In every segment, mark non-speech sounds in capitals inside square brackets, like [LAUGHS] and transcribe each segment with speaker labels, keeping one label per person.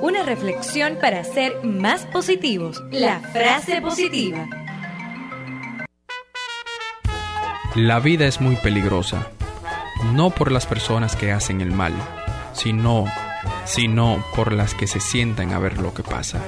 Speaker 1: Una reflexión para ser más positivos. La frase positiva.
Speaker 2: La vida es muy peligrosa, no por las personas que hacen el mal, sino, sino por las que se sientan a ver lo que pasa.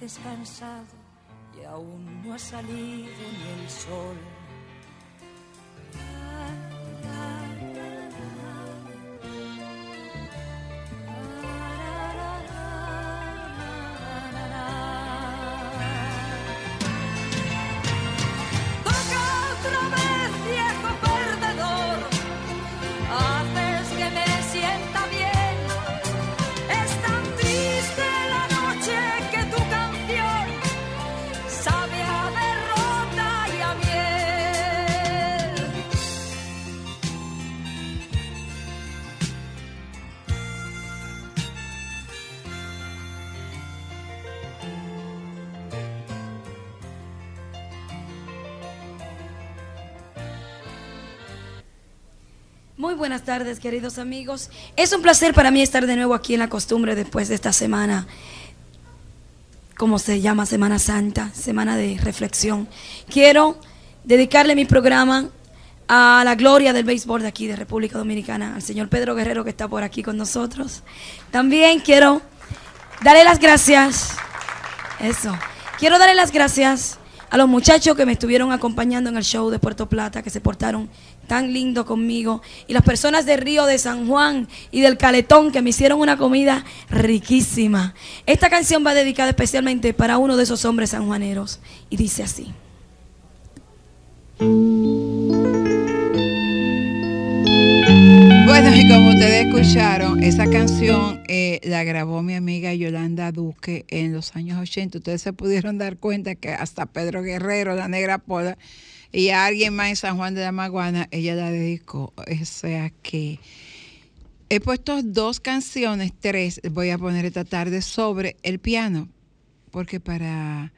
Speaker 3: descansado y aún no ha salido ni el sol.
Speaker 4: Buenas tardes, queridos amigos. Es un placer para mí estar de nuevo aquí en la costumbre después de esta semana, como se llama Semana Santa, semana de reflexión. Quiero dedicarle mi programa a la gloria del béisbol de aquí de República Dominicana, al señor Pedro Guerrero que está por aquí con nosotros. También quiero darle las gracias. Eso. Quiero darle las gracias a los muchachos que me estuvieron acompañando en el show de Puerto Plata, que se portaron tan lindo conmigo, y las personas de Río de San Juan y del Caletón que me hicieron una comida riquísima. Esta canción va dedicada especialmente para uno de esos hombres sanjuaneros y dice así.
Speaker 5: Bueno, y como ustedes escucharon, esa canción eh, la grabó mi amiga Yolanda Duque en los años 80. Ustedes se pudieron dar cuenta que hasta Pedro Guerrero, la negra pola, y a alguien más en San Juan de la Maguana, ella la dedicó. O sea que he puesto dos canciones, tres, voy a poner esta tarde sobre el piano, porque para,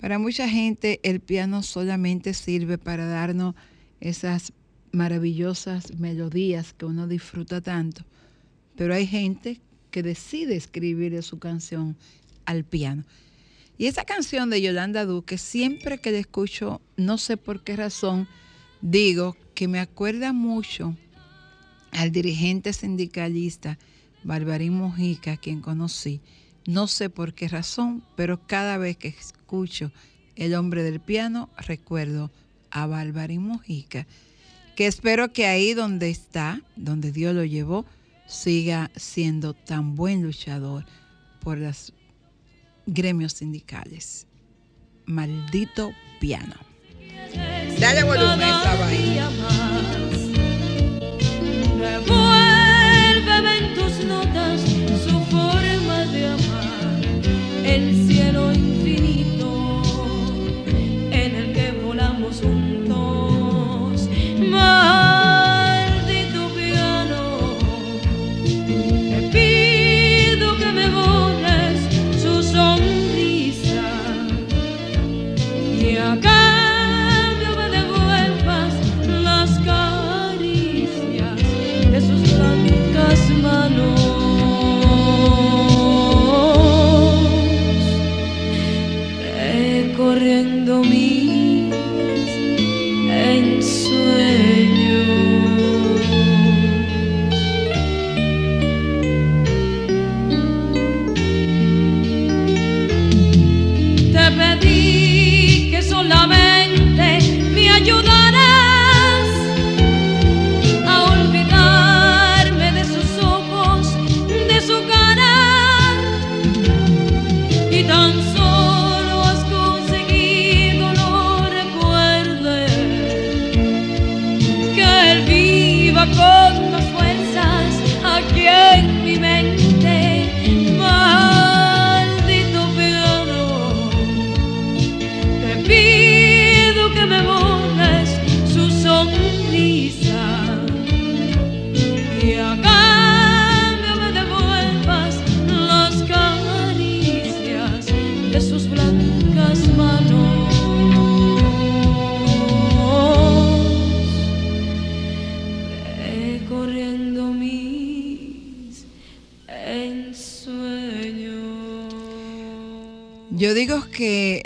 Speaker 5: para mucha gente el piano solamente sirve para darnos esas maravillosas melodías que uno disfruta tanto, pero hay gente que decide escribir su canción al piano. Y esa canción de Yolanda Duque, siempre que la escucho, no sé por qué razón, digo que me acuerda mucho al dirigente sindicalista Barbarín Mojica, quien conocí. No sé por qué razón, pero cada vez que escucho El hombre del piano, recuerdo a Barbarín Mojica que espero que ahí donde está, donde Dios lo llevó, siga siendo tan buen luchador por los gremios sindicales. Maldito piano. Dale volumen a esa vaina.
Speaker 2: Revuélveme en tus notas su forma de amar, el cielo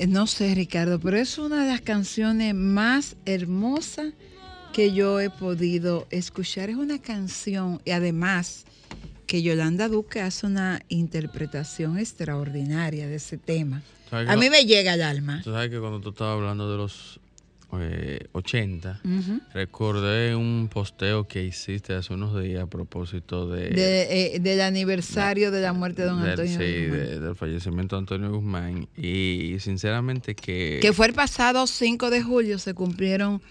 Speaker 2: no
Speaker 5: sé Ricardo, pero es una de las canciones más hermosas que yo he podido escuchar. Es una canción y además que Yolanda Duque hace una interpretación extraordinaria de ese tema.
Speaker 6: ¿Sabes
Speaker 5: A mí
Speaker 6: no-
Speaker 5: me llega al alma.
Speaker 6: Tú sabes que cuando tú estabas hablando de los eh, 80,
Speaker 5: Ujú.
Speaker 6: recordé un posteo que hiciste hace unos días a propósito de...
Speaker 5: De, eh, del aniversario de la muerte de don
Speaker 6: del-
Speaker 5: Antonio.
Speaker 6: sí,
Speaker 5: Guzmán.
Speaker 6: de- del fallecimiento de Antonio Guzmán. Y sinceramente que...
Speaker 5: Que fue el pasado 5 de julio, se cumplieron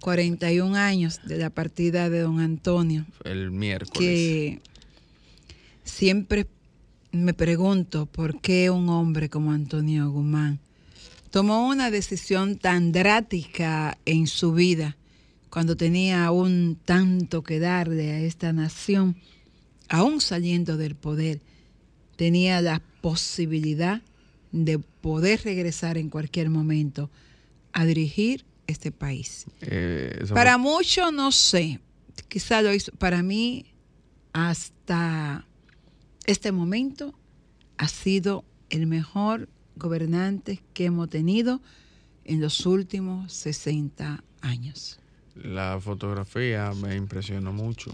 Speaker 5: 41 años de la partida de don Antonio.
Speaker 6: el miércoles.
Speaker 5: que siempre me pregunto por qué un hombre como Antonio Guzmán tomó una decisión tan drástica en su vida cuando tenía aún tanto que darle a esta nación, aún saliendo del poder, tenía la posibilidad de poder regresar en cualquier momento a dirigir este país.
Speaker 6: Eh,
Speaker 5: Para muchos no sé quizá lo hizo, para mí, hasta este momento, ha sido el mejor gobernante que hemos tenido en los últimos 60 años.
Speaker 6: La fotografía me impresionó mucho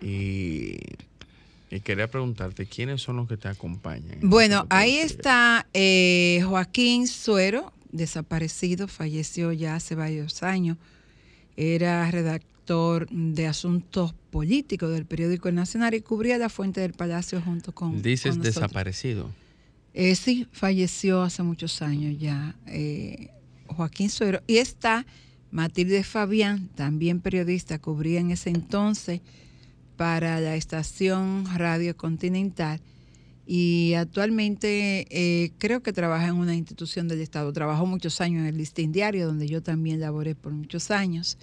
Speaker 6: y, y quería preguntarte, ¿quiénes son los que te acompañan? en
Speaker 5: Bueno, ahí está eh, Joaquín Suero, desaparecido, falleció ya hace varios años. Era redactor de asuntos políticos del periódico El Nacional y cubría la fuente del Palacio junto con.
Speaker 6: Dices
Speaker 5: con
Speaker 6: desaparecido.
Speaker 5: Eh, sí, falleció hace muchos años ya eh, Joaquín Suero. Y está Matilde Fabián, también periodista, cubría en ese entonces para la estación Radio Continental y actualmente eh, creo que trabaja en una institución del Estado. Trabajó muchos años en el Listín Diario, donde yo también laboré por muchos años.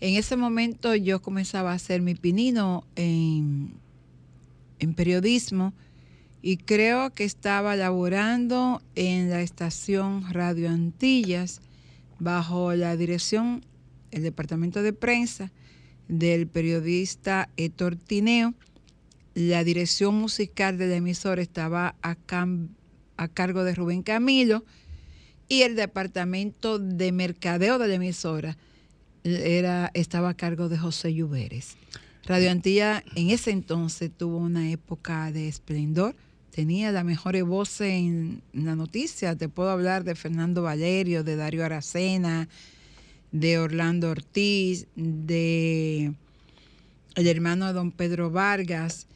Speaker 5: En ese momento yo comenzaba a hacer mi pinino en, en periodismo y creo que estaba laborando en la estación Radio Antillas bajo la dirección, el departamento de prensa del periodista Héctor Tineo. La dirección musical de la emisora estaba a, a cargo de Rubén Camilo y el departamento de mercadeo de la emisora era, estaba a cargo de José Lluveres. Radio Antilla en ese entonces tuvo una época de esplendor, tenía las mejores voces en la noticia. Te puedo hablar de Fernando Valerio, de Darío Aracena, de Orlando Ortiz, de el hermano de don Pedro Vargas,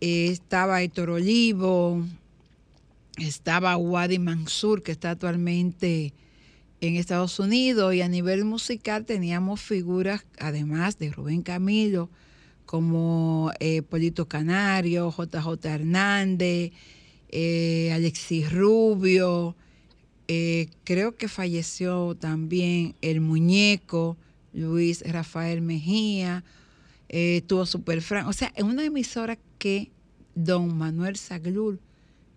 Speaker 5: estaba Héctor Olivo, estaba Wadi Mansur, que está actualmente en Estados Unidos, y a nivel musical teníamos figuras, además de Rubén Camilo, como eh, Polito Canario, JJ Hernández, eh, Alexis Rubio, eh, creo que falleció también el muñeco, Luis Rafael Mejía, tuvo Super Fran, o sea, en una emisora que don Manuel Saglur,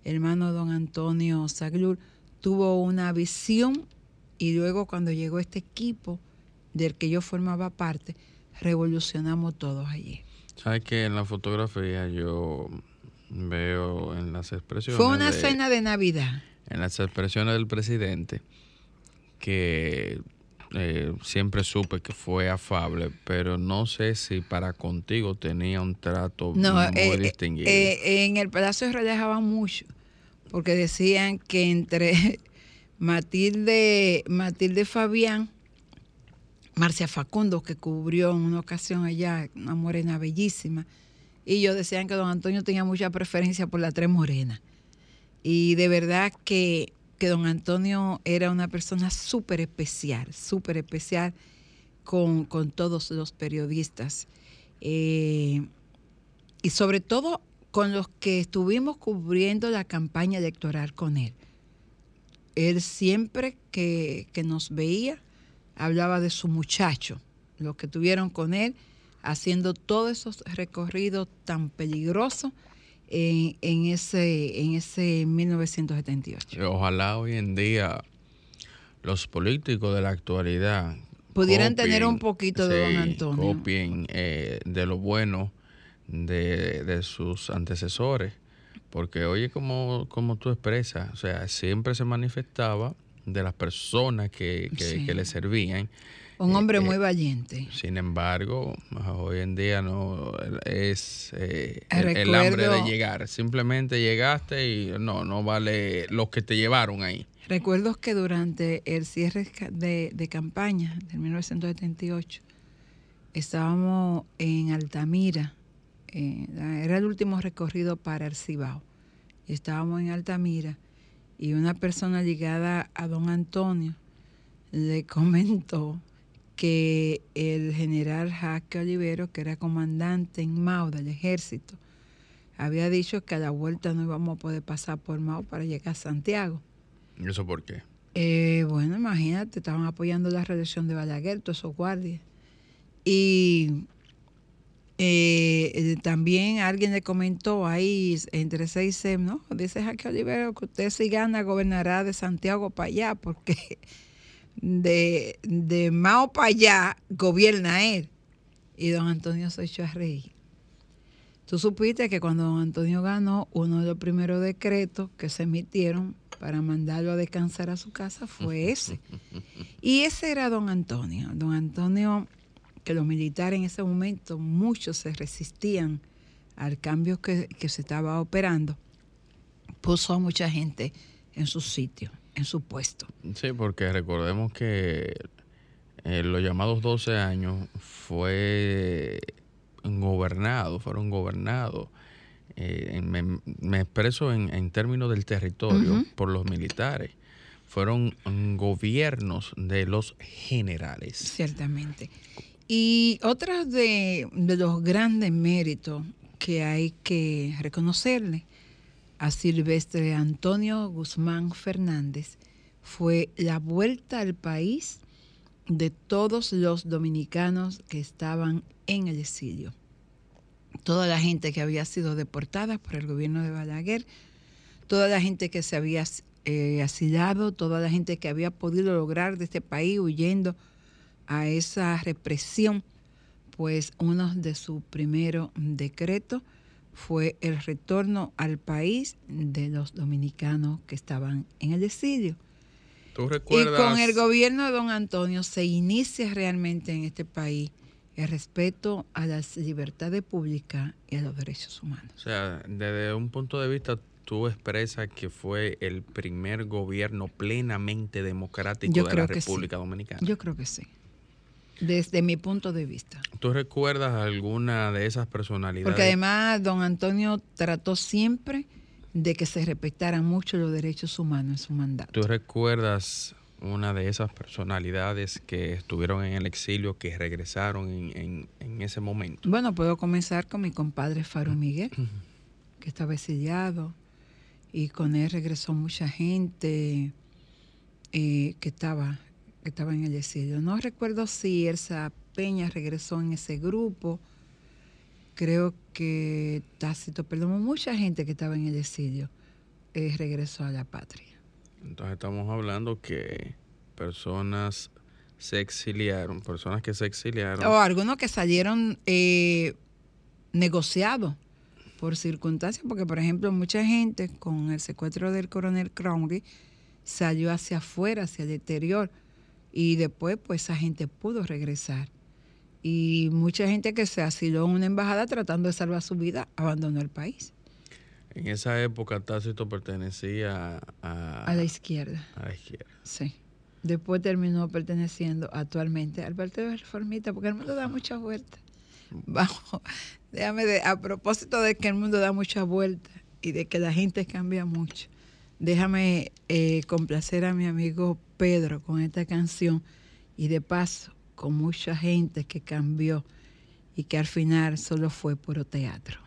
Speaker 5: hermano don Antonio Saglur, tuvo una visión y luego cuando llegó este equipo del que yo formaba parte, revolucionamos todos allí.
Speaker 6: ¿Sabes que en la fotografía yo veo en las expresiones...
Speaker 5: Fue una
Speaker 6: de-
Speaker 5: cena de Navidad.
Speaker 6: En las expresiones del presidente que eh, siempre supe que fue afable, pero no sé si para contigo tenía un trato
Speaker 5: No,
Speaker 6: muy
Speaker 5: eh,
Speaker 6: distinguido.
Speaker 5: eh, en el Palacio relajaban mucho, porque decían que entre [LAUGHS] Matilde, Matilde Fabián, Marcia Facundo, que cubrió en una ocasión allá, una morena bellísima, y yo decían que don Antonio tenía mucha preferencia por la tres morenas. Y de verdad que, que don Antonio era una persona súper especial, súper especial con, con todos los periodistas. Eh, y sobre todo con los que estuvimos cubriendo la campaña electoral con él. Él siempre que, que nos veía hablaba de su muchacho, los que tuvieron con él, haciendo todos esos recorridos tan peligrosos en, en ese, en ese 1978.
Speaker 6: Ojalá hoy en día los políticos de la actualidad
Speaker 5: Pudieran tener un poquito de don Antonio.
Speaker 6: Copien eh, de lo bueno de, de sus antecesores. Porque oye, como, como tú expresas, o sea, siempre se manifestaba de las personas que, que,
Speaker 5: Sí.
Speaker 6: que le servían.
Speaker 5: Un hombre
Speaker 6: Eh,
Speaker 5: muy
Speaker 6: eh,
Speaker 5: valiente.
Speaker 6: Sin embargo, hoy en día no es eh, el, hambre de llegar. Simplemente llegaste y no, no vale lo que te llevaron ahí.
Speaker 5: Recuerdo que durante el cierre de, de campaña del 1978 estábamos en Altamira, eh, era el último recorrido para el Cibao. Y estábamos en Altamira y una persona ligada a don Antonio le [LAUGHS] comentó que el general Jaque Olivero, que era comandante en Mao del ejército, había dicho que a la vuelta no íbamos a poder pasar por Mao para llegar a Santiago.
Speaker 6: ¿Y eso por qué?
Speaker 5: Eh, bueno, imagínate, estaban apoyando la reelección de Balaguer, todos esos guardias. Y eh, eh, también alguien le comentó ahí, entre seis y ¿no? Dice Jaque Olivero que usted si gana gobernará de Santiago para allá, [LAUGHS] porque de, de Mao para allá gobierna él. y don Antonio se echó a reír. Tú supiste que cuando don Antonio ganó, uno de los primeros decretos que se emitieron para mandarlo a descansar a su casa fue [LAUGHS] ese. Y ese era don Antonio. Don Antonio, que los militares en ese momento, muchos se resistían al cambio que, que se estaba operando, puso a mucha gente en su sitio, en su puesto.
Speaker 6: Sí, porque recordemos que eh, los llamados 12 años fue gobernado, fueron gobernados. eh, me, me expreso en, en términos del territorio por los militares. Fueron mm, gobiernos de los generales.
Speaker 5: Ciertamente. Y otro de, los grandes méritos que hay que reconocerle a Silvestre Antonio Guzmán Fernández fue la vuelta al país de todos los dominicanos que estaban en el exilio. Toda la gente que había sido deportada por el gobierno de Balaguer, toda la gente que se había eh, asilado, toda la gente que había podido lograr de este país huyendo a esa represión, pues uno de sus primeros decretos fue el retorno al país de los dominicanos que estaban en el exilio.
Speaker 6: ¿Tú
Speaker 5: Y
Speaker 6: recuerdas?
Speaker 5: con el gobierno de don Antonio se inicia realmente en este país el respeto a las libertades públicas y a los derechos humanos.
Speaker 6: O sea, desde un punto de vista, tú expresas que fue el primer gobierno plenamente democrático
Speaker 5: Yo
Speaker 6: de
Speaker 5: creo
Speaker 6: la
Speaker 5: que sí.
Speaker 6: República Dominicana.
Speaker 5: Yo creo que sí, desde mi punto de vista.
Speaker 6: ¿Tú recuerdas alguna de esas personalidades?
Speaker 5: Porque además don Antonio trató siempre de que se respetaran mucho los derechos humanos en su mandato.
Speaker 6: ¿Tú recuerdas una de esas personalidades que estuvieron en el exilio, que regresaron en, en- en ese momento?
Speaker 5: Bueno, puedo comenzar con mi compadre Faro Miguel, que estaba exiliado, y con él regresó mucha gente eh, que, estaba, que estaba en el exilio. No recuerdo si Elsa Peña regresó en ese grupo, creo que Tácito, perdón, mucha gente que estaba en el exilio eh, regresó a la patria.
Speaker 6: Entonces estamos hablando que personas se exiliaron, personas que se exiliaron.
Speaker 5: O algunos que salieron eh, negociados por circunstancias, porque por ejemplo mucha gente con el secuestro del coronel Crowley salió hacia afuera, hacia el exterior, y después pues esa gente pudo regresar. Y mucha gente que se asiló en una embajada tratando de salvar su vida abandonó el país,
Speaker 6: En esa época Tácito pertenecía a,
Speaker 5: a la izquierda.
Speaker 6: a la izquierda.
Speaker 5: Sí. Después terminó perteneciendo actualmente al Partido Reformista, porque el mundo da muchas vueltas. Vamos, déjame de, a propósito de que el mundo da muchas vueltas y de que la gente cambia mucho, déjame eh, complacer a mi amigo Pedro con esta canción y de paso con mucha gente que cambió y que al final solo fue puro teatro.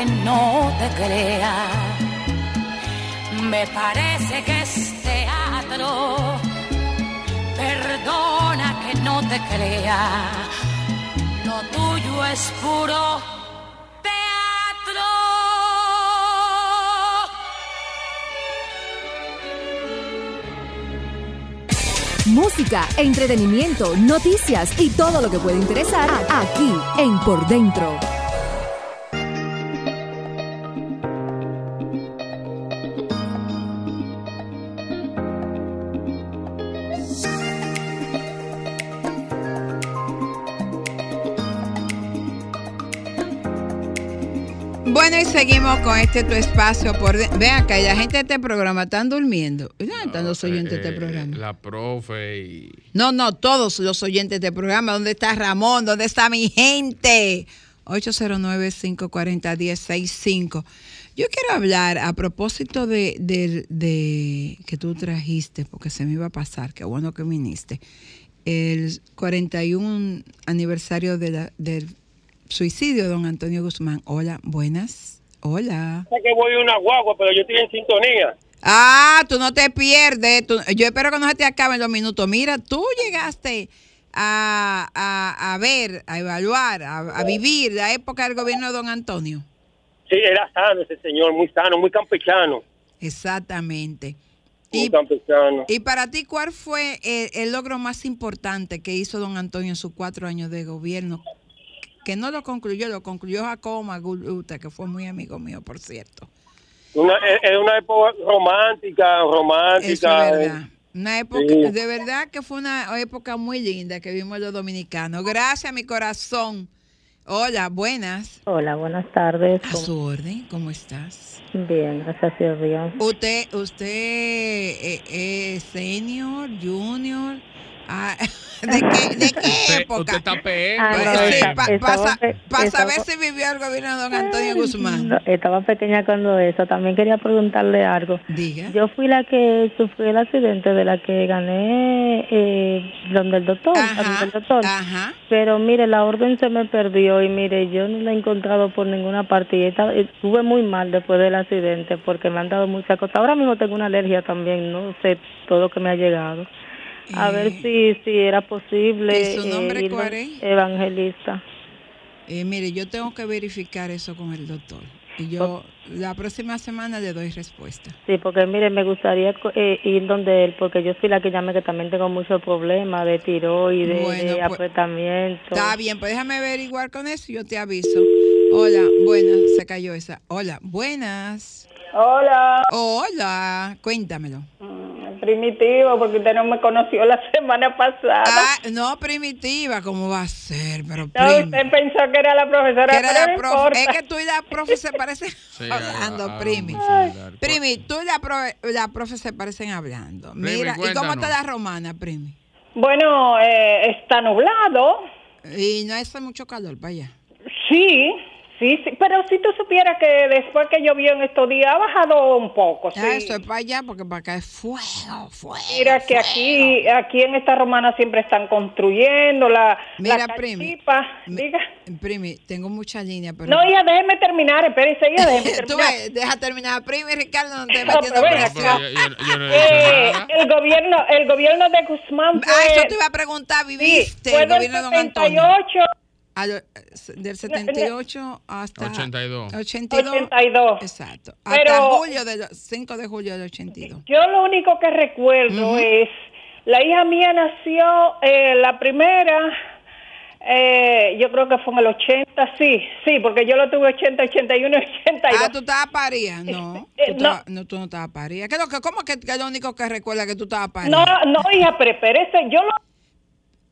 Speaker 2: Que no te crea. Me parece que es teatro. Perdona que no te crea. Lo tuyo es puro teatro.
Speaker 7: Música, entretenimiento, noticias y todo lo que puede interesar aquí en Por Dentro.
Speaker 5: Bueno, y seguimos con este tu espacio por... de- Ven acá, la gente de este programa están durmiendo. ¿Dónde están los oyentes de este
Speaker 6: Eh,
Speaker 5: programa?
Speaker 6: La profe y...
Speaker 5: No, no, todos los oyentes de este programa. ¿Dónde está Ramón? ¿Dónde está mi gente? 809-540-1065. Yo quiero hablar a propósito de, de- de que tú trajiste, porque se me iba a pasar, qué bueno que viniste, el 41 aniversario de la- del suicidio de don Antonio Guzmán. Hola, buenas. Hola.
Speaker 8: Sé que voy una guagua, pero yo estoy en sintonía.
Speaker 5: Ah, tú no te pierdes. tú- yo espero que no se te acaben los minutos. Mira, tú llegaste a, a- a ver, a evaluar, a, a vivir la época del gobierno de don Antonio.
Speaker 8: Sí, era sano ese señor, muy sano, muy campechano.
Speaker 5: Exactamente.
Speaker 8: Muy
Speaker 5: Y,
Speaker 8: campechano.
Speaker 5: y para ti, ¿cuál fue el, el logro más importante que hizo don Antonio en sus cuatro años de gobierno? Que no lo concluyó, lo concluyó Jacobo Maguluta, que fue muy amigo mío, por cierto.
Speaker 8: Una, es es una época romántica,
Speaker 5: Eso
Speaker 8: romántica.
Speaker 5: es verdad. Una época,
Speaker 8: Sí.
Speaker 5: de verdad que fue una época muy linda que vimos los dominicanos. Gracias, mi corazón. Hola, buenas.
Speaker 9: Hola, buenas tardes.
Speaker 5: A su orden, ¿cómo estás?
Speaker 9: Bien, gracias a Dios.
Speaker 5: Usted, usted eh, es senior, junior. Ah, [LAUGHS] ¿De qué, de qué
Speaker 6: Usted,
Speaker 5: época?
Speaker 6: usted está PM.
Speaker 9: Ah, no,
Speaker 5: sí, pa- para saber si vivió el gobierno de don Antonio Guzmán.
Speaker 9: No, estaba pequeña cuando eso. También quería preguntarle algo.
Speaker 5: Diga.
Speaker 9: Yo fui la que sufrí el accidente de la que gané eh, donde el doctor,
Speaker 5: Ajá,
Speaker 9: el doctor.
Speaker 5: ajá.
Speaker 9: Pero mire, la orden se me perdió y mire, yo no la he encontrado por ninguna parte y estuve muy mal después del accidente porque me han dado muchas cosas. Ahora mismo tengo una alergia también, no sé todo lo que me ha llegado. A ver si si era posible.
Speaker 5: ¿Y su nombre
Speaker 9: ir
Speaker 5: cuál es?
Speaker 9: Evangelista.
Speaker 5: Eh, mire, yo tengo que verificar eso con el doctor. Y yo la próxima semana le doy respuesta.
Speaker 9: Sí, porque mire, me gustaría eh, ir donde él, porque yo soy la que llamé que también tengo muchos problemas de tiroides,
Speaker 5: Bueno,
Speaker 9: de
Speaker 5: pues,
Speaker 9: apretamiento.
Speaker 5: Está bien, pues déjame averiguar con eso y yo te aviso. Hola, buenas, se cayó esa. Hola, buenas.
Speaker 10: Hola,
Speaker 5: Hola, cuéntamelo.
Speaker 10: Mm, primitivo, porque usted no me conoció la [LAUGHS] semana pasada.
Speaker 5: Ah, no, primitiva, ¿cómo va a ser? Pero
Speaker 10: no, usted pensó que era la profesora,
Speaker 5: era la profe.
Speaker 10: importa.
Speaker 5: Es que tú y la profe se parecen [LAUGHS]
Speaker 6: Sí,
Speaker 5: hablando, primi. Primi, tú y la profe, la profe se parecen hablando.
Speaker 6: Primi,
Speaker 5: Mira, ¿y cómo está la romana, primi?
Speaker 10: Bueno, eh, está nublado.
Speaker 5: Y no hace mucho calor para allá.
Speaker 10: Sí, sí, sí. Pero si tú supieras que después que llovió en estos días ha bajado un poco. Sí.
Speaker 5: Ah, eso es para allá porque para acá es fuego, fuego.
Speaker 10: Mira que aquí, aquí en esta romana siempre están construyendo la,
Speaker 5: Mira,
Speaker 10: la
Speaker 5: primi. Me-
Speaker 10: Diga.
Speaker 5: Primi, tengo mucha línea, pero.
Speaker 10: No, ya déjeme terminar, espérese, ya déjeme [LAUGHS]
Speaker 5: Tú
Speaker 10: terminar.
Speaker 5: ves, deja terminar. Primi, Ricardo, no te
Speaker 10: No,
Speaker 5: metiendo presión.
Speaker 6: no
Speaker 10: Eh, el gobierno, el gobierno de Guzmán fue,
Speaker 5: Ah, eso te iba a preguntar.
Speaker 10: sí,
Speaker 5: ¿Viviste
Speaker 10: fue
Speaker 5: el gobierno de Don Antonio?
Speaker 10: 78,
Speaker 5: A lo- del 78 hasta
Speaker 6: 82.
Speaker 5: 82.
Speaker 10: 82.
Speaker 5: Exacto. Hasta
Speaker 10: Pero-
Speaker 5: julio del 5 de julio del 82.
Speaker 10: Yo lo único que recuerdo
Speaker 5: Ujú.
Speaker 10: es, la hija mía nació, eh, la primera, Eh, yo creo que fue en el 80, sí, sí, porque yo lo tuve 80, 81, 82.
Speaker 5: Ah, tú estabas paría. No,
Speaker 10: Eh,
Speaker 5: tú,
Speaker 10: no.
Speaker 5: estabas- no, tú no estabas paría. ¿Qué es lo que, ¿Cómo que, que es lo único que recuerda que tú estabas paría?
Speaker 10: No, no, hija, pero espérese, yo lo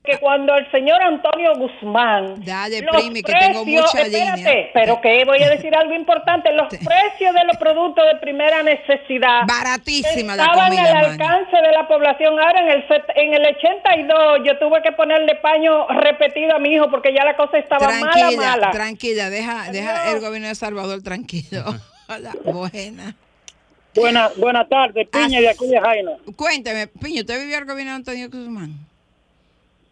Speaker 10: que cuando el señor Antonio Guzmán
Speaker 5: Dale,
Speaker 10: los
Speaker 5: primi, que tengo mucha
Speaker 10: espérate,
Speaker 5: línea.
Speaker 10: pero que voy a decir algo importante, los [LAUGHS] precios de los productos de primera necesidad
Speaker 5: Baratísima la
Speaker 10: estaban
Speaker 5: comida,
Speaker 10: al
Speaker 5: mano.
Speaker 10: alcance de la población. Ahora en el set- en el 82 yo tuve que ponerle paño repetido a mi hijo porque ya la cosa estaba mala,
Speaker 5: Tranquila,
Speaker 10: mala.
Speaker 5: tranquila, deja, deja el gobierno de Salvador tranquilo. [LAUGHS] Hola, buena.
Speaker 8: Buenas buena tardes, Piña, de aquí de Jaina.
Speaker 5: Cuénteme, Piño, ¿usted vivió el gobierno de Antonio Guzmán?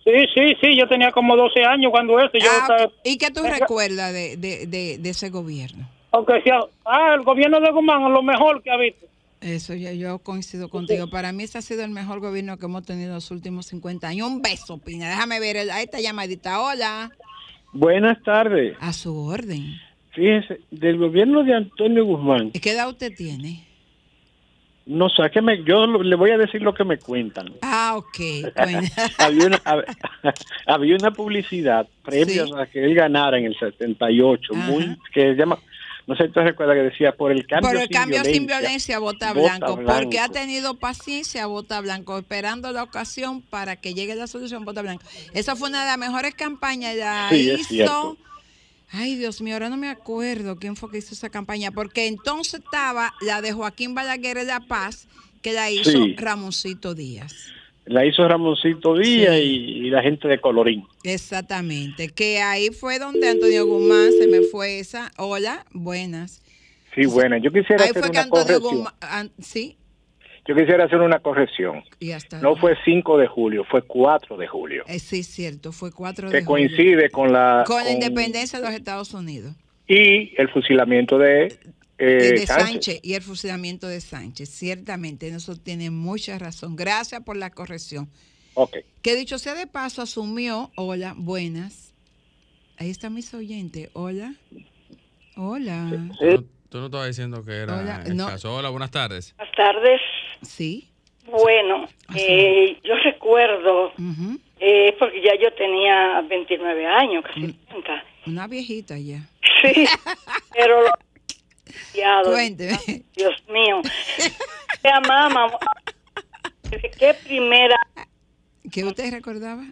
Speaker 8: Sí, sí, sí, yo tenía como 12 años cuando eso. Yo
Speaker 5: Ah,
Speaker 8: estaba-
Speaker 5: ¿Y qué tú recuerdas de, de, de, de ese gobierno?
Speaker 8: Aunque sea, ah, el gobierno de Guzmán es lo mejor que ha visto.
Speaker 5: Eso yo, yo coincido contigo. Para mí ese ha sido el mejor gobierno que hemos tenido en los últimos 50 años. Un beso, Piña. Déjame ver el- a esta llamadita. Hola.
Speaker 11: Buenas tardes.
Speaker 5: A su orden.
Speaker 11: Fíjese, del gobierno de Antonio Guzmán,
Speaker 5: ¿Y qué edad usted tiene?
Speaker 11: No sé, que me, yo le voy a decir lo que me cuentan.
Speaker 5: Ah, ok. [LAUGHS] Bueno.
Speaker 11: había, una, hab- [LAUGHS] había una publicidad previa
Speaker 5: Sí.
Speaker 11: a que él ganara en el 78, muy, que se llama, no sé si tú recuerdas que decía, por el cambio,
Speaker 5: Por el
Speaker 11: sin,
Speaker 5: cambio
Speaker 11: violencia,
Speaker 5: sin violencia, vota
Speaker 11: vota
Speaker 5: blanco,
Speaker 11: blanco.
Speaker 5: Porque ha tenido paciencia, vota blanco. Esperando la ocasión para que llegue la solución, vota blanco. Esa fue una de las mejores campañas. La
Speaker 11: Sí,
Speaker 5: hizo. Ay, Dios mío, ahora no me acuerdo quién fue que hizo esa campaña. Porque entonces estaba la de Joaquín Balaguer de La Paz, que la hizo
Speaker 11: Sí.
Speaker 5: Ramoncito Díaz.
Speaker 11: La hizo Ramoncito Díaz
Speaker 5: Sí.
Speaker 11: y, y la gente de Colorín.
Speaker 5: Exactamente. Que ahí fue donde Antonio Guzmán se me fue esa. Hola, buenas.
Speaker 11: Sí, bueno, yo quisiera
Speaker 5: Ahí
Speaker 11: hacer
Speaker 5: fue que
Speaker 11: una
Speaker 5: Antonio
Speaker 11: corrección.
Speaker 5: Guzmán. sí,
Speaker 11: Yo quisiera hacer una corrección.
Speaker 5: y hasta.
Speaker 11: No fue 5 de julio, fue 4 de julio.
Speaker 5: Eh, sí, cierto, fue 4 de
Speaker 11: Que
Speaker 5: julio.
Speaker 11: coincide con la...
Speaker 5: Con la
Speaker 11: con-
Speaker 5: independencia de los Estados Unidos.
Speaker 11: y el fusilamiento de, eh,
Speaker 5: de
Speaker 11: Sánchez.
Speaker 5: Sánchez. y el fusilamiento de Sánchez. Ciertamente, en eso tiene mucha razón. Gracias por la corrección.
Speaker 11: Ok.
Speaker 5: Que dicho sea de paso, asumió. Hola, buenas. Ahí está mis oyentes. Hola. Hola.
Speaker 6: Tú, tú no estabas diciendo que era
Speaker 5: Hola, no.
Speaker 6: Hola, buenas tardes.
Speaker 12: Buenas tardes.
Speaker 5: Sí.
Speaker 12: Bueno, eh, yo recuerdo,
Speaker 5: Ujú.
Speaker 12: eh, porque ya yo tenía 29 años, casi 30.
Speaker 5: Una viejita ya.
Speaker 12: Sí, pero
Speaker 5: Cuénteme.
Speaker 12: Dios mío. Ya, mamá, [LAUGHS] ¿qué primera,
Speaker 5: ¿Qué usted recordaba?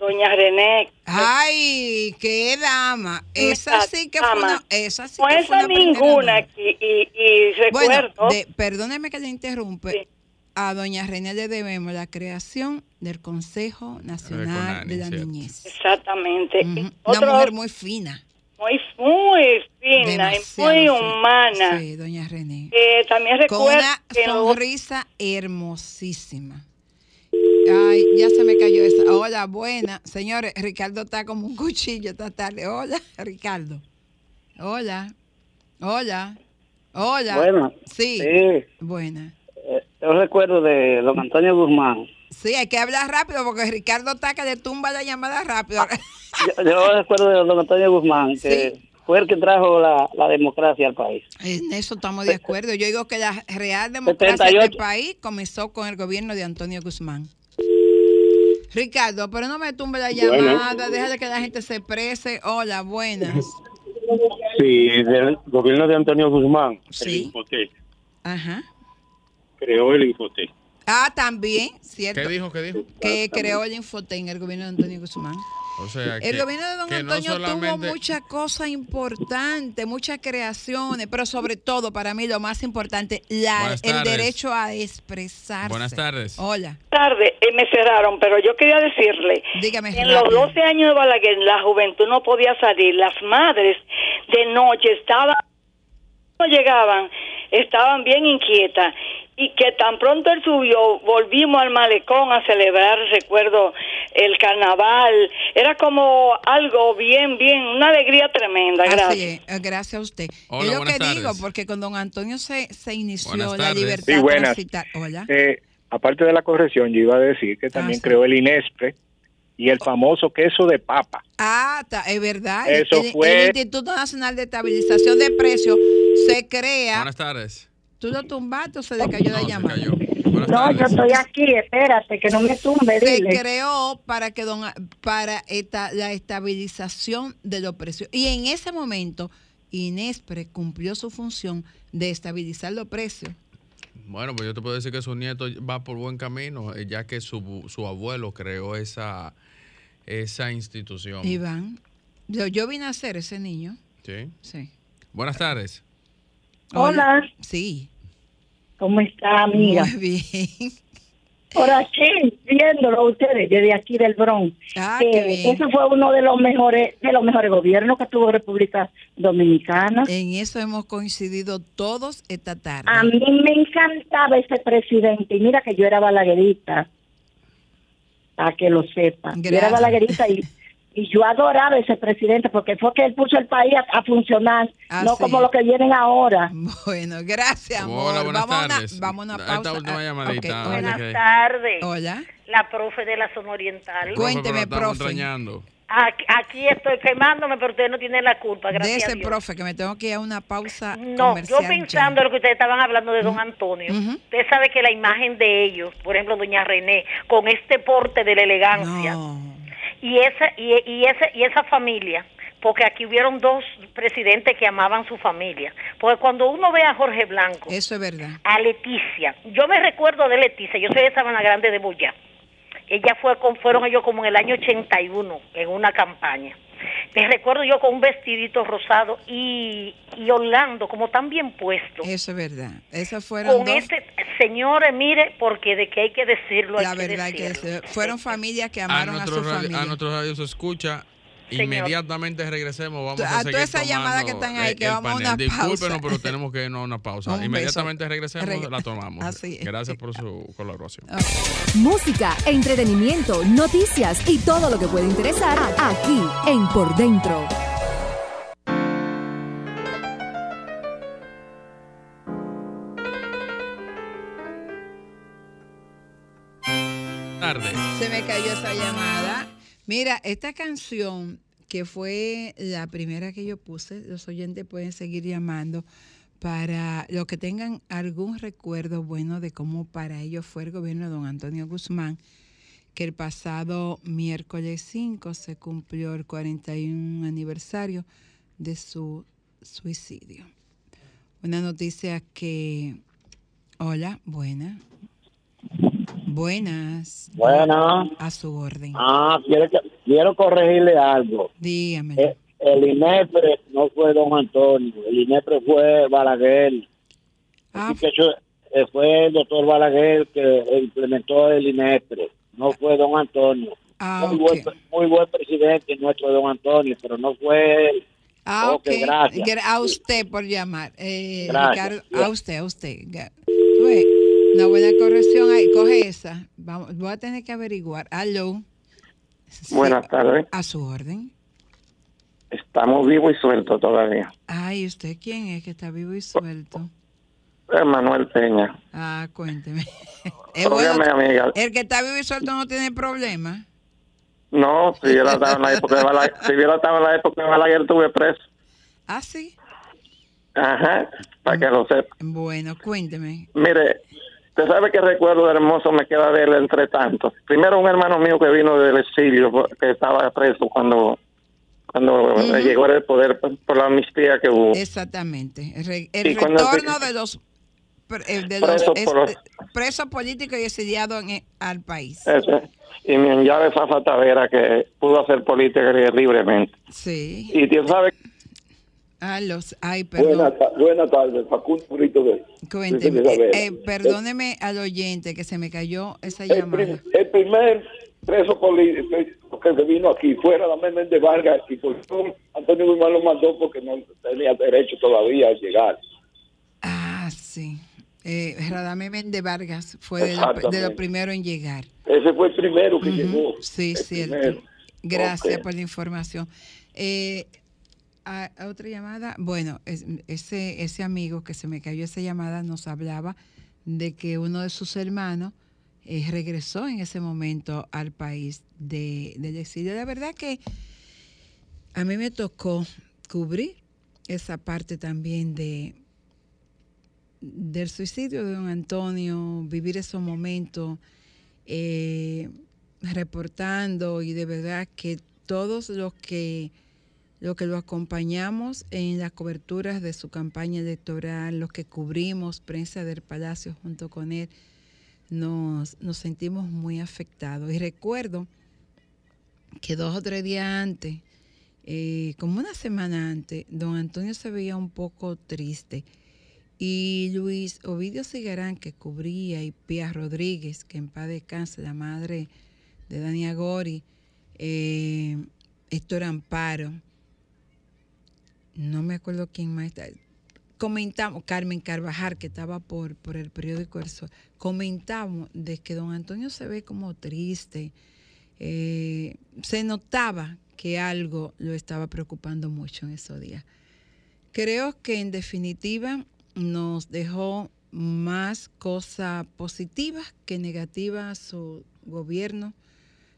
Speaker 12: Doña René?
Speaker 5: Ay, qué dama. Esa sí que fue
Speaker 12: Dama.
Speaker 5: una. Esa sí
Speaker 12: No
Speaker 5: que fue
Speaker 12: esa
Speaker 5: una
Speaker 12: ninguna,
Speaker 5: dama.
Speaker 12: y, y,
Speaker 5: Bueno,
Speaker 12: recuerdo,
Speaker 5: de- perdóneme que le interrumpe. A doña René le debemos la creación del Consejo Nacional de la Niñez.
Speaker 12: exactamente.
Speaker 5: Una
Speaker 12: Otro-
Speaker 5: mujer muy fina.
Speaker 12: muy, muy fina
Speaker 5: demasiado
Speaker 12: y muy humana.
Speaker 5: Sí, doña René.
Speaker 12: Eh, también
Speaker 5: Con
Speaker 12: recuerdo
Speaker 5: una
Speaker 12: que en los-
Speaker 5: sonrisa hermosísima. Ay, ya se me cayó esa. Hola, buena. Señores, Ricardo está como un cuchillo esta tarde. Hola, Ricardo. Hola. Hola. Hola.
Speaker 13: Bueno,
Speaker 5: Sí.
Speaker 13: sí.
Speaker 5: Buena.
Speaker 13: Eh, Yo recuerdo de don Antonio Guzmán.
Speaker 5: Sí, hay que hablar rápido porque Ricardo está que le tumba la llamada rápido.
Speaker 13: Yo, yo recuerdo de don Antonio Guzmán, que fue el que trajo la, la democracia al país.
Speaker 5: En eso estamos de acuerdo. Yo digo que la real democracia
Speaker 13: 78.
Speaker 5: del país comenzó con el gobierno de Antonio Guzmán. Ricardo, pero no me tumbe la
Speaker 14: Bueno.
Speaker 5: llamada, déjale que la gente se exprese. Hola, buenas. [LAUGHS]
Speaker 14: Sí, del gobierno de Antonio Guzmán, el
Speaker 5: Sí.
Speaker 14: Infotec,
Speaker 5: Ajá.
Speaker 14: creó el Infotec.
Speaker 5: Ah, también, cierto.
Speaker 6: ¿Qué dijo? ¿Qué dijo?
Speaker 5: Que creó el Infotec, el gobierno de Antonio Guzmán.
Speaker 6: O sea,
Speaker 5: El
Speaker 6: que-
Speaker 5: gobierno de don
Speaker 6: no
Speaker 5: Antonio tuvo muchas cosas importantes, muchas creaciones, pero sobre todo, para mí, lo más importante, la, el derecho a expresarse.
Speaker 6: Buenas tardes.
Speaker 5: Hola.
Speaker 12: tarde eh, me cerraron, pero yo quería decirle,
Speaker 5: Dígame,
Speaker 12: en los
Speaker 5: rápido.
Speaker 12: 12 años de Balaguer la juventud no podía salir, las madres de noche estaban, no llegaban, estaban bien inquietas y que tan pronto él subió, volvimos al malecón a celebrar, recuerdo, el carnaval, era como algo bien, bien, una alegría tremenda,
Speaker 5: Así
Speaker 12: gracias.
Speaker 5: es, eh, gracias a usted.
Speaker 14: Hola,
Speaker 5: es lo que digo, porque con don Antonio se, se inició la libertad
Speaker 11: Sí, buenas.
Speaker 5: transitar. Hola.
Speaker 11: Eh, aparte de la corrección, yo iba a decir que también
Speaker 5: sí.
Speaker 11: creó el INESPRE y el famoso queso de papa.
Speaker 5: Ah, ta- es verdad.
Speaker 11: Eso
Speaker 5: el,
Speaker 11: fue-
Speaker 5: el Instituto Nacional de Estabilización de Precios se crea.
Speaker 6: Buenas tardes.
Speaker 5: ¿Tú lo tumbaste o se le cayó la
Speaker 6: No, se
Speaker 5: llamada?
Speaker 6: cayó.
Speaker 15: No, yo estoy aquí, espérate, que no me tumbe.
Speaker 5: Se
Speaker 15: dile.
Speaker 5: creó para que don, para esta, la estabilización de los precios. Y en ese momento, Inespre cumplió su función de estabilizar los precios.
Speaker 6: Bueno, pues yo te puedo decir que su nieto va por buen camino, eh, ya que su, su abuelo creó esa, esa institución.
Speaker 5: Iván, yo, yo vine a ser ese niño.
Speaker 6: Sí.
Speaker 5: Sí.
Speaker 6: Buenas tardes.
Speaker 15: Hola.
Speaker 5: Sí.
Speaker 15: ¿Cómo está, amiga?
Speaker 5: Muy bien.
Speaker 15: Por aquí, viéndolo ustedes desde aquí del Bronx.
Speaker 5: Ah,
Speaker 15: Eh,
Speaker 5: qué bien.
Speaker 15: Ese fue uno de los mejores de los mejores gobiernos que tuvo República Dominicana.
Speaker 5: En eso hemos coincidido todos esta tarde.
Speaker 15: A mí me encantaba ese presidente y mira que yo era balaguerita, para que lo sepan. Yo era
Speaker 5: Gracias.
Speaker 15: balaguerita y, [LAUGHS] y yo adoraba ese presidente porque fue que él puso el país a, a funcionar,
Speaker 5: Ah,
Speaker 15: no
Speaker 5: sí.
Speaker 15: como lo que vienen ahora.
Speaker 5: Bueno, gracias, amor.
Speaker 6: Hola, buenas
Speaker 5: vamos, a
Speaker 6: tardes.
Speaker 5: una, vamos a una
Speaker 6: Esta
Speaker 5: pausa.
Speaker 6: última llamadita, a
Speaker 5: hola.
Speaker 6: qué-
Speaker 16: tardes.
Speaker 5: Hola.
Speaker 16: La profe de la zona oriental.
Speaker 5: Cuénteme, profe.
Speaker 6: extrañando.
Speaker 16: Aquí, aquí estoy quemándome, pero ustedes no tienen la culpa,
Speaker 5: De
Speaker 16: gracias a
Speaker 5: ese
Speaker 16: Dios.
Speaker 5: profe, que me tengo que ir a una pausa
Speaker 16: No, yo pensando
Speaker 5: ya.
Speaker 16: lo que ustedes estaban hablando de don Antonio, usted sabe que la imagen de ellos, por ejemplo, doña René, con este porte de la elegancia, y esa y, y ese y esa familia, porque aquí hubieron dos presidentes que amaban su familia, porque cuando uno ve a Jorge Blanco,
Speaker 5: Eso es verdad.
Speaker 16: a Leticia. Yo me recuerdo de Leticia, yo soy de Sabana Grande de Boyá. Ella fue con, fueron ellos como en el año 81 en una campaña. Me recuerdo yo con un vestidito rosado y, y Orlando como tan bien puesto.
Speaker 5: Eso es verdad. Esos fueron
Speaker 16: Con
Speaker 5: dos.
Speaker 16: este, señores, mire, porque de que hay que decirlo,
Speaker 5: la
Speaker 16: hay que
Speaker 5: verdad hay que
Speaker 16: decirlo.
Speaker 5: decir, fueron familias que
Speaker 6: A
Speaker 5: amaron a,
Speaker 6: nuestro,
Speaker 5: su
Speaker 6: radio,
Speaker 5: familia.
Speaker 6: a nuestro radio se escucha.
Speaker 16: Señor.
Speaker 6: Inmediatamente regresemos. Vamos
Speaker 5: A
Speaker 6: a,
Speaker 5: todas
Speaker 6: seguir
Speaker 5: esas llamadas que están ahí, que vamos a una
Speaker 6: Discúlpenos,
Speaker 5: pausa.
Speaker 6: pero tenemos que irnos a una pausa. [LAUGHS]
Speaker 5: Un beso.
Speaker 6: Inmediatamente regresemos,
Speaker 5: Reg-
Speaker 6: la tomamos.
Speaker 5: Así es.
Speaker 6: Gracias por su colaboración.
Speaker 7: Música, entretenimiento, noticias y todo lo que puede interesar aquí en Por Dentro.
Speaker 6: Tarde.
Speaker 5: Se me cayó esa llamada. Mira, esta canción que fue la primera que yo puse, los oyentes pueden seguir llamando para los que tengan algún recuerdo bueno de cómo para ellos fue el gobierno de don Antonio Guzmán, que el pasado miércoles 5 se cumplió el 41 aniversario de su suicidio. Una noticia que... Hola, buena. Buenas.
Speaker 14: Buenas.
Speaker 5: A su orden.
Speaker 14: Ah, quiero, quiero corregirle algo.
Speaker 5: Dígame.
Speaker 14: Eh, el INEPRE no fue don Antonio, el INEPRE fue Balaguer. Así que eh, fue el doctor Balaguer que implementó el INEPRE, no fue don Antonio.
Speaker 5: Ah,
Speaker 14: muy, buen, muy buen presidente nuestro don Antonio, pero no fue él.
Speaker 5: Ah,
Speaker 14: Ok,
Speaker 5: ok.
Speaker 14: gracias.
Speaker 5: Gra- A usted por llamar. Eh. Ricardo, a usted, a usted. Una buena corrección ahí. Coge esa. Vamos, voy a tener que averiguar. Aló. Sí,
Speaker 14: Buenas tardes.
Speaker 5: A su orden.
Speaker 14: Estamos vivos y sueltos todavía.
Speaker 5: Ay, ¿usted quién es que está vivo y suelto?
Speaker 14: Manuel Peña.
Speaker 5: Ah, cuénteme. [LAUGHS] Es bueno,
Speaker 14: amiga.
Speaker 5: el que está vivo y suelto no tiene problema.
Speaker 14: No, si yo [LAUGHS] estaba en la época de Balaguer, si yo estaba en la época de Balaguer, estuve preso.
Speaker 5: Ah, sí.
Speaker 14: Ajá, para que lo sepa.
Speaker 5: Bueno, cuénteme.
Speaker 14: Mire, usted sabe que recuerdo hermoso me queda de él entre tantos. Primero un hermano mío que vino del exilio, que estaba preso cuando cuando llegó al poder por, la amnistía que hubo.
Speaker 5: Exactamente. El, re- el retorno
Speaker 14: se-
Speaker 5: de los, eh, de los
Speaker 14: Presos los-
Speaker 5: presos políticos y exiliados en- al país.
Speaker 14: Y mi llave Fafa Tavera que pudo hacer política libremente.
Speaker 5: Sí.
Speaker 14: Y usted sabe
Speaker 5: Ah, los, ay, perdón.
Speaker 17: Buenas, buenas tardes, Facundo Brito de
Speaker 5: Cuénteme. Eh, eh, perdóneme al oyente que se me cayó esa
Speaker 17: el,
Speaker 5: llamada.
Speaker 17: prim- el primer preso político que vino aquí fuera la Méndez Vargas y por eso Antonio Guzmán lo mandó porque no tenía derecho todavía a llegar.
Speaker 5: Ah, sí. Eh, Radamé Méndez Vargas fue de, lo- de lo
Speaker 17: Exactamente.
Speaker 5: primero en llegar.
Speaker 17: Ese fue el primero que
Speaker 5: Ujú.
Speaker 17: llegó.
Speaker 5: Sí, cierto.
Speaker 17: primero.
Speaker 5: Gracias por la información. Eh, a- otra llamada, bueno, es- ese, ese amigo que se me cayó esa llamada nos hablaba de que uno de sus hermanos eh, regresó en ese momento al país de, del exilio. La verdad que a mí me tocó cubrir esa parte también de, del suicidio de don Antonio, vivir esos momentos, eh, reportando y de verdad que todos los que, los que lo acompañamos en las coberturas de su campaña electoral, los que cubrimos prensa del Palacio junto con él, nos, sentimos muy afectados. Y recuerdo que dos o tres días antes, eh, como una semana antes, don Antonio se veía un poco triste. Y Luis Ovidio Cigarán, que cubría, y Pia Rodríguez, que en paz descanse, la madre de Dani Gori, eh, Héctor Amparo, no me acuerdo quién más está, comentamos, Carmen Carvajal, que estaba por, por el periódico El comentamos de que don Antonio se ve como triste, eh, se notaba que algo lo estaba preocupando mucho en esos días. Creo que en definitiva nos dejó más cosas positivas que negativas su gobierno.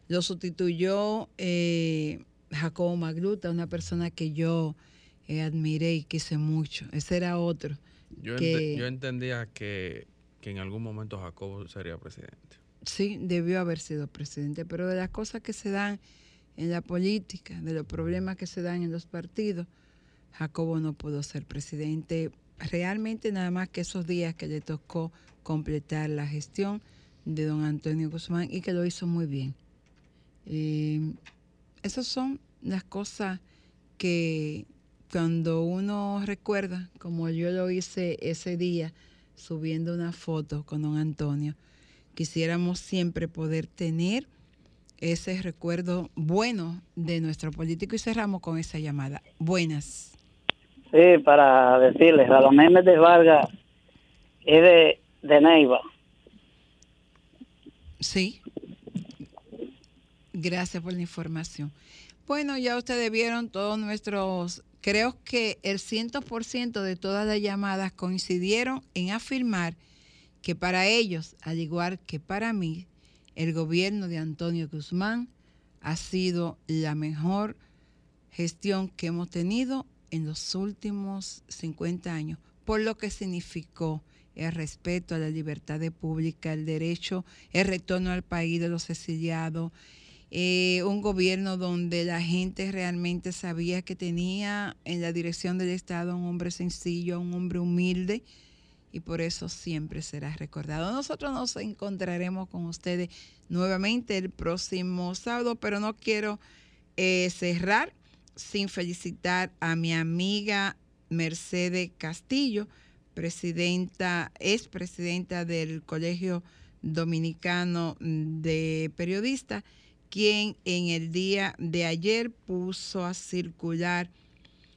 Speaker 5: Lo sustituyó eh, Jacobo Magluta, una persona que yo eh, admiré y quise mucho. Ese era otro.
Speaker 6: Yo, yo entendía que, que en algún momento Jacobo sería presidente.
Speaker 5: Sí, debió haber sido presidente, pero de las cosas que se dan en la política, de los problemas que se dan en los partidos, Jacobo no pudo ser presidente realmente nada más que esos días que le tocó completar la gestión de don Antonio Guzmán y que lo hizo muy bien. Eh, esas son las cosas que cuando uno recuerda, como yo lo hice ese día, subiendo una foto con don Antonio, quisiéramos siempre poder tener ese recuerdo bueno de nuestro político y cerramos con esa llamada. Buenas.
Speaker 13: Sí, para decirles, Radamés de Vargas es de, de Neiva.
Speaker 5: Sí. Gracias por la información. Bueno, ya ustedes vieron todos nuestros, creo que el 100% de todas las llamadas coincidieron en afirmar que para ellos, al igual que para mí, el gobierno de Antonio Guzmán ha sido la mejor gestión que hemos tenido en los últimos 50 años, por lo que significó el respeto a la libertad de pública, el derecho, el retorno al país de los exiliados, eh, un gobierno donde la gente realmente sabía que tenía en la dirección del Estado un hombre sencillo, un hombre humilde, y por eso siempre será recordado. Nosotros nos encontraremos con ustedes nuevamente el próximo sábado, pero no quiero eh, cerrar sin felicitar a mi amiga Mercedes Castillo, presidenta, es presidenta del Colegio Dominicano de Periodistas, quien en el día de ayer puso a circular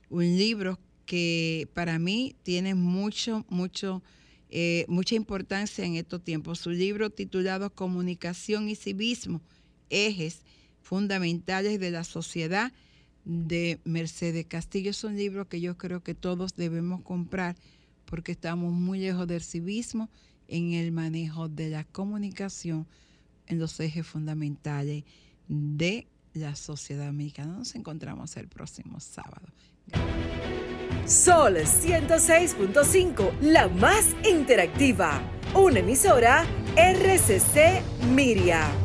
Speaker 5: un libro que para mí tiene mucho, mucho, eh, mucha importancia en estos tiempos. Su libro titulado Comunicación y Civismo, ejes fundamentales de la sociedad de Mercedes Castillo. Es un libro que yo creo que todos debemos comprar porque estamos muy lejos del civismo en el manejo de la comunicación en los ejes fundamentales de la sociedad mexicana. Nos encontramos el próximo sábado.
Speaker 1: Sol 106.5, la más interactiva. Una emisora RCC Miria.